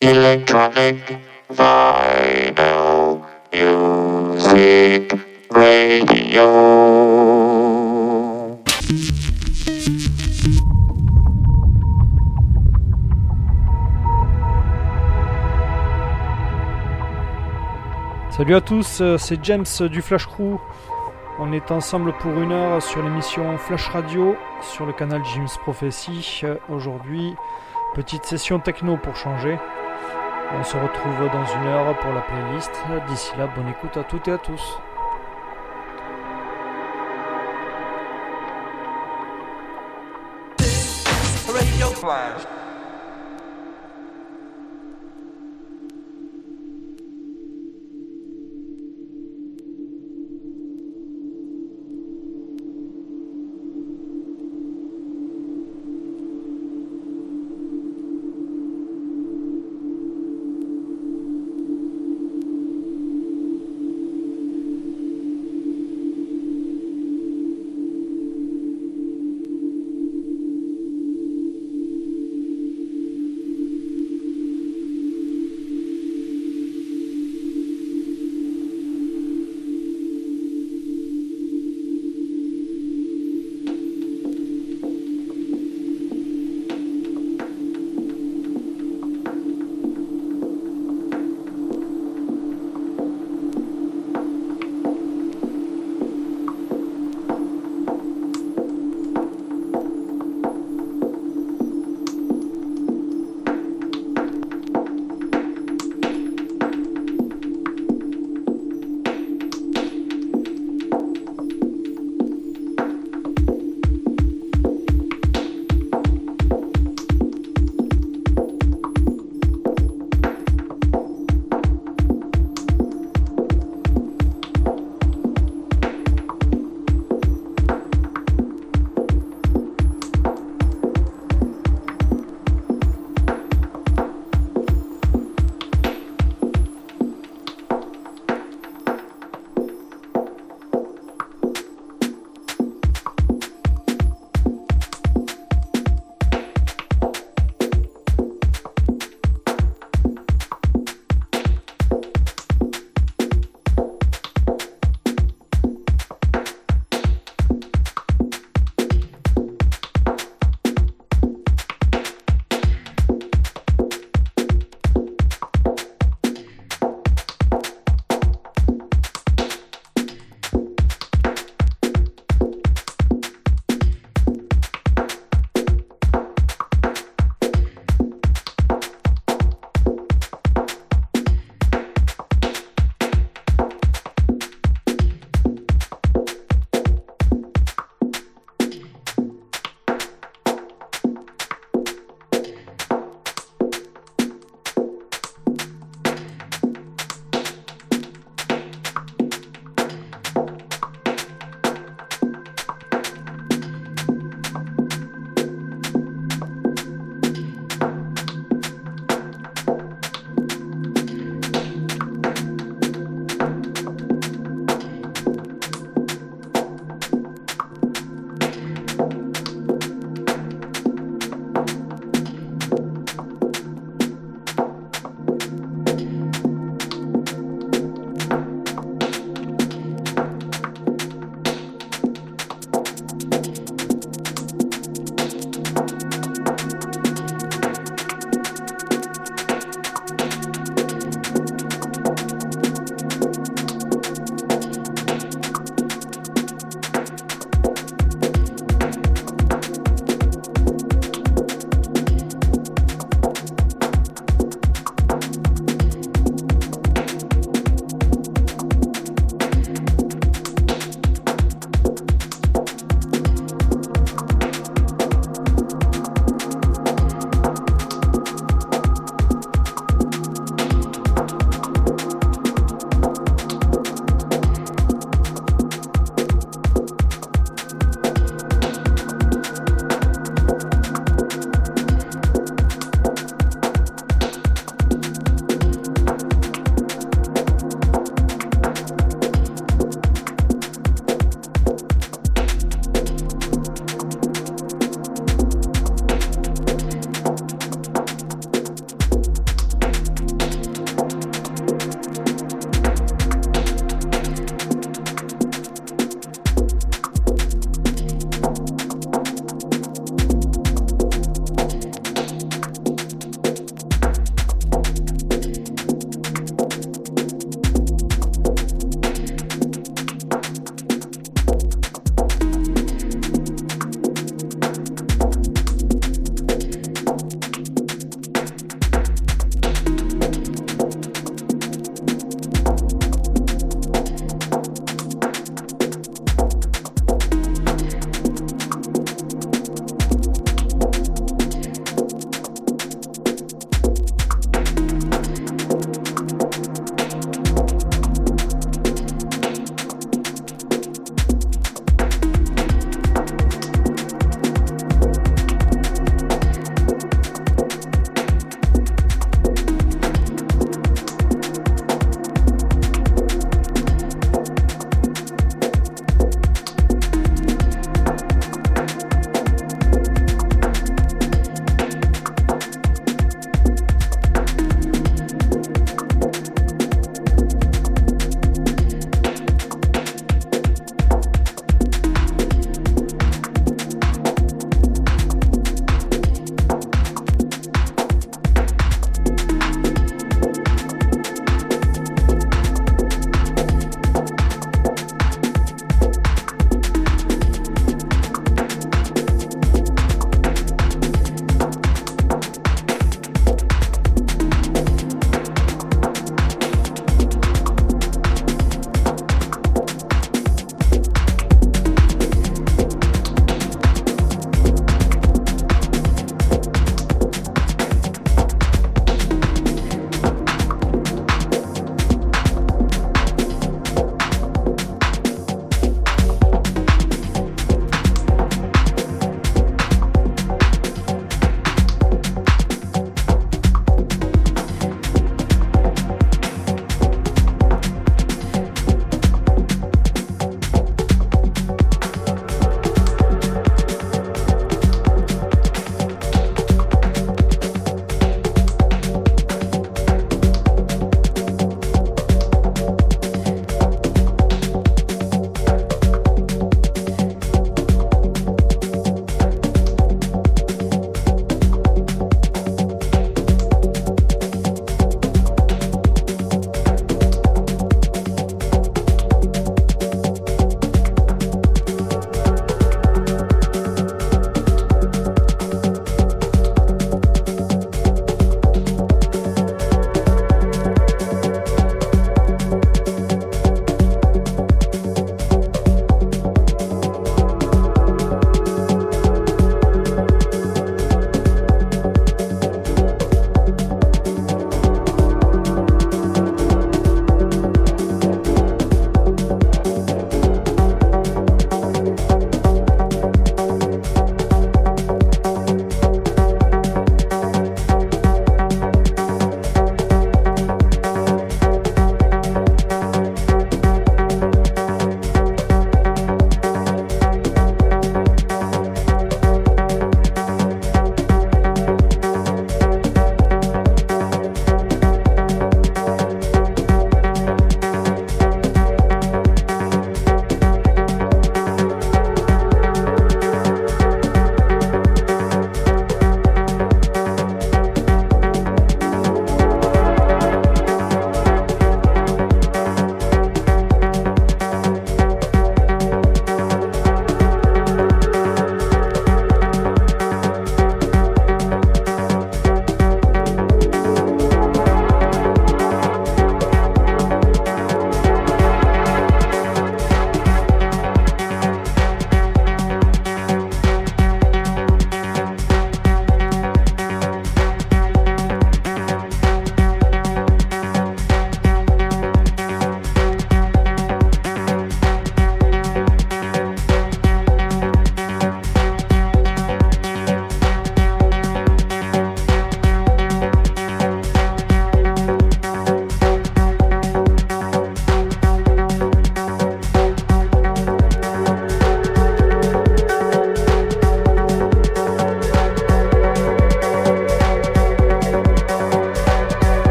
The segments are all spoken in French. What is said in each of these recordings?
Electronic Vinyl Music Radio. Salut à tous, euh, c'est James du Flash Crew. On est ensemble pour une heure sur l'émission Flash Radio sur le canal James Prophecy. Euh, Aujourd'hui, petite session techno pour changer. On se retrouve dans une heure pour la playlist. D'ici là, bonne écoute à toutes et à tous.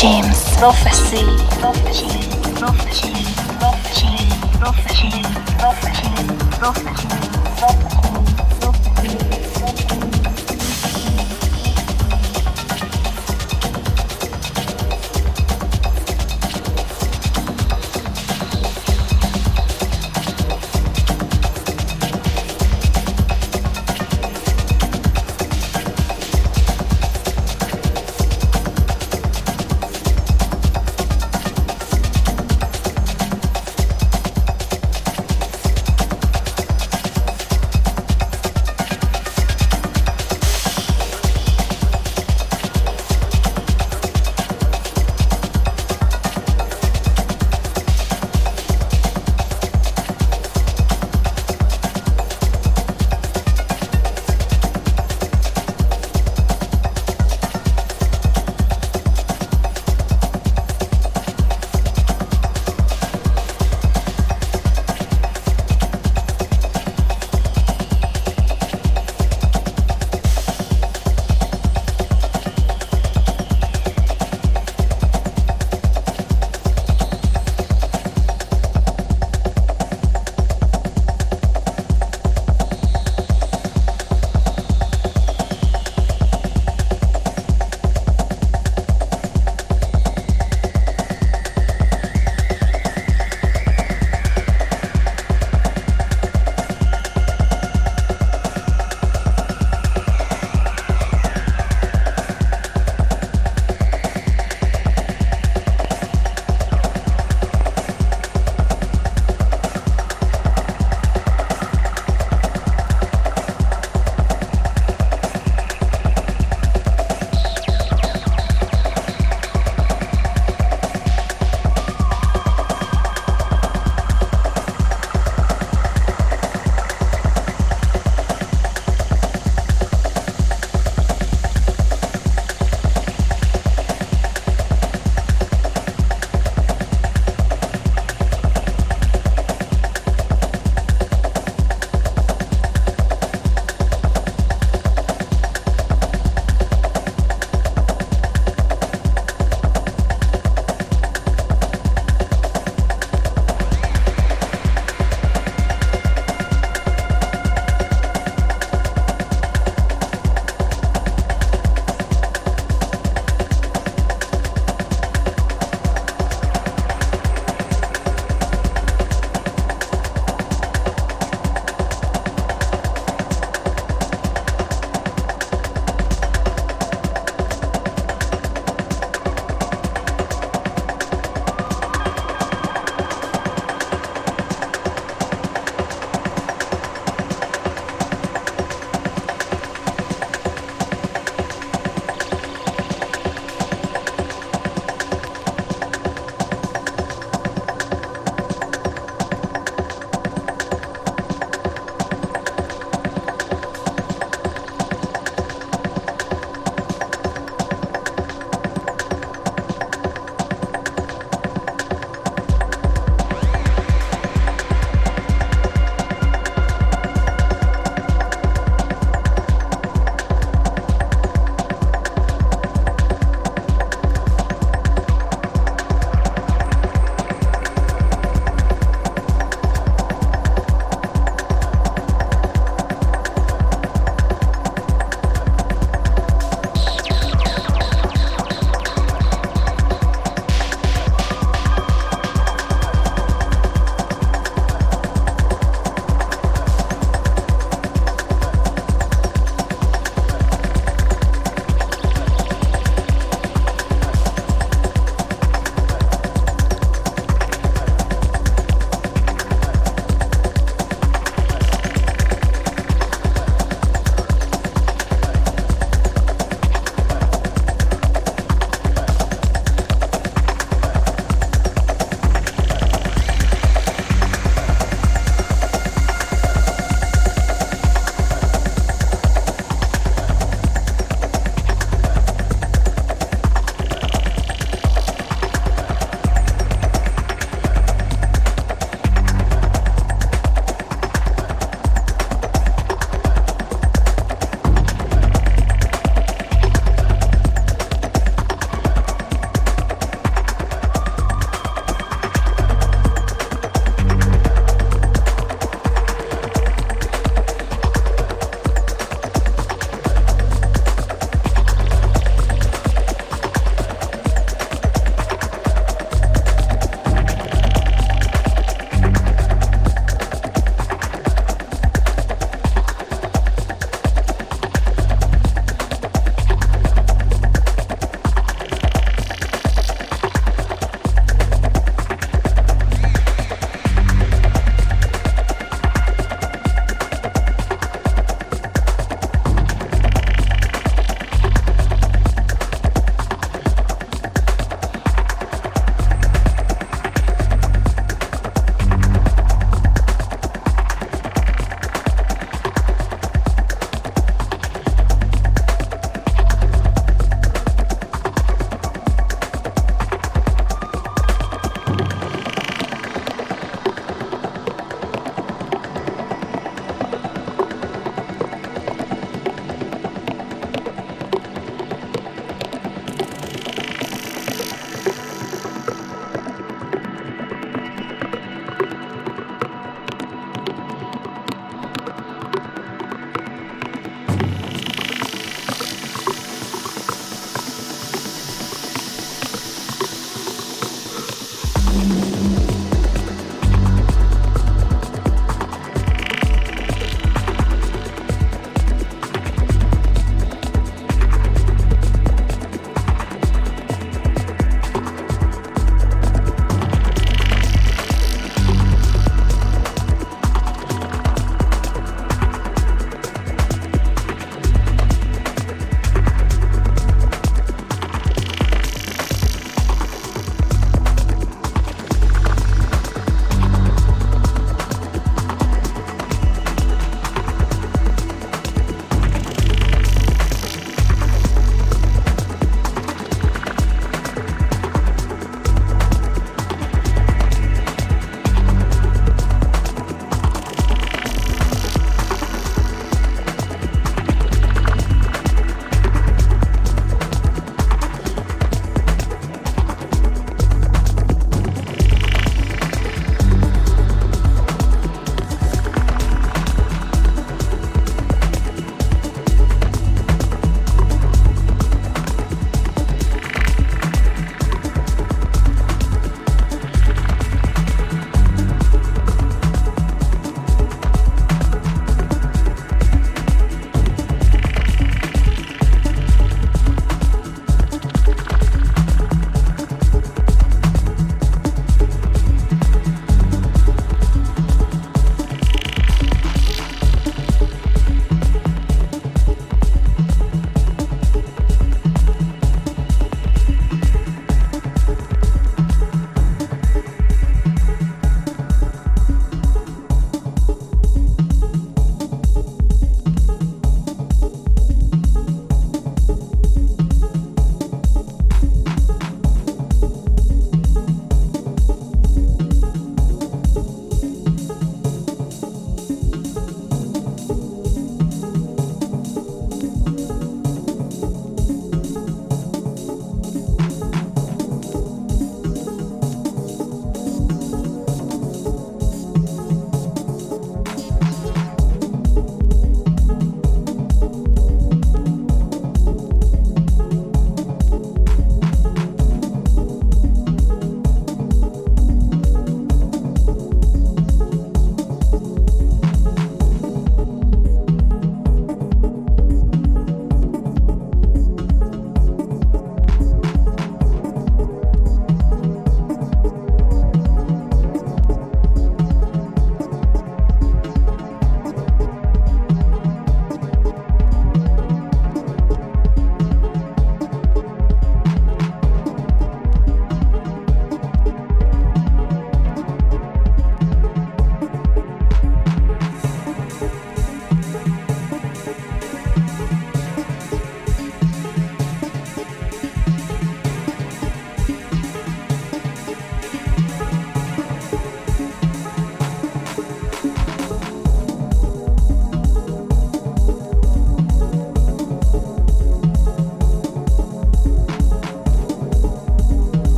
James Prophecy. Prophecy. Prophecy. Prophecy. Prophecy. Prophecy. Prophecy. Prophecy. Prophecy.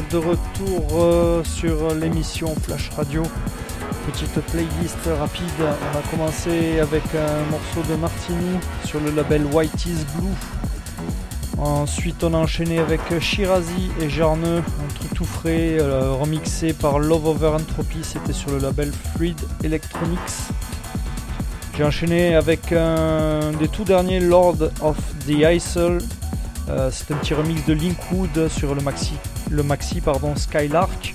De retour euh, sur l'émission Flash Radio. Petite playlist rapide. On a commencé avec un morceau de Martini sur le label White is Blue. Ensuite, on a enchaîné avec Shirazi et Jarneux, un truc tout frais, euh, remixé par Love Over Entropy. C'était sur le label Fluid Electronics. J'ai enchaîné avec un des tout derniers Lord of the Isle. Euh, c'est un petit remix de Linkwood sur le maxi, le maxi pardon, Skylark.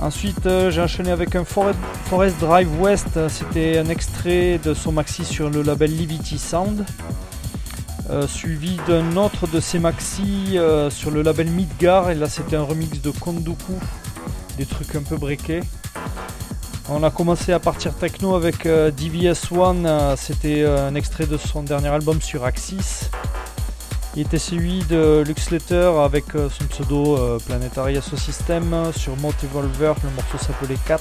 Ensuite, euh, j'ai enchaîné avec un Forest, Drive West. C'était un extrait de son maxi sur le label Liberty Sound. Euh, suivi d'un autre de ses maxi sur le label Midgar. Et là, c'était un remix de Kondoku. Des trucs un peu breakés. On a commencé à partir techno avec DVS One. c'était un extrait de son dernier album sur Axis. Il était suivi de Luxletter avec euh, son pseudo euh, Planetary System sur Motivolver, le morceau s'appelait 4.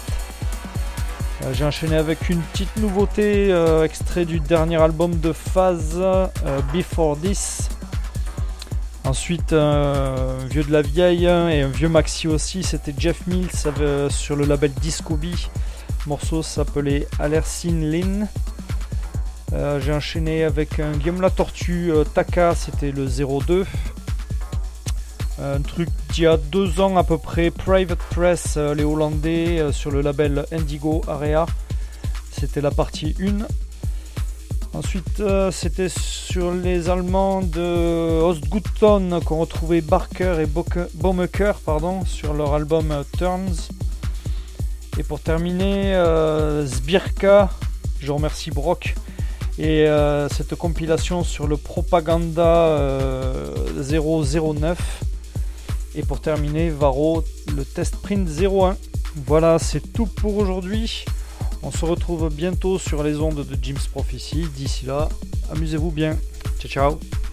Euh, j'ai enchaîné avec une petite nouveauté, extrait du dernier album de Phase, Before This. Ensuite, un vieux de la vieille et un vieux maxi aussi, c'était Jeff Mills sur le label Discoby. Le morceau s'appelait Alercine Lin. Euh, j'ai enchaîné avec un Game La Tortue euh, Taka, c'était le 02. Un truc d'il y a deux ans à peu près, Private Press, euh, les Hollandais, sur le label Indigo Area. C'était la partie 1. Ensuite, c'était sur les Allemands de Ostgutton qu'on retrouvait Barker et Baumecker pardon, sur leur album Turns. Et pour terminer, Sbirka, je remercie Brock et euh, cette compilation sur le Propaganda 009. Euh, Et pour terminer, Varo, le test print 01. Voilà, c'est tout pour aujourd'hui. On se retrouve bientôt sur les ondes de Jim's Prophecy. D'ici là, amusez-vous bien. Ciao ciao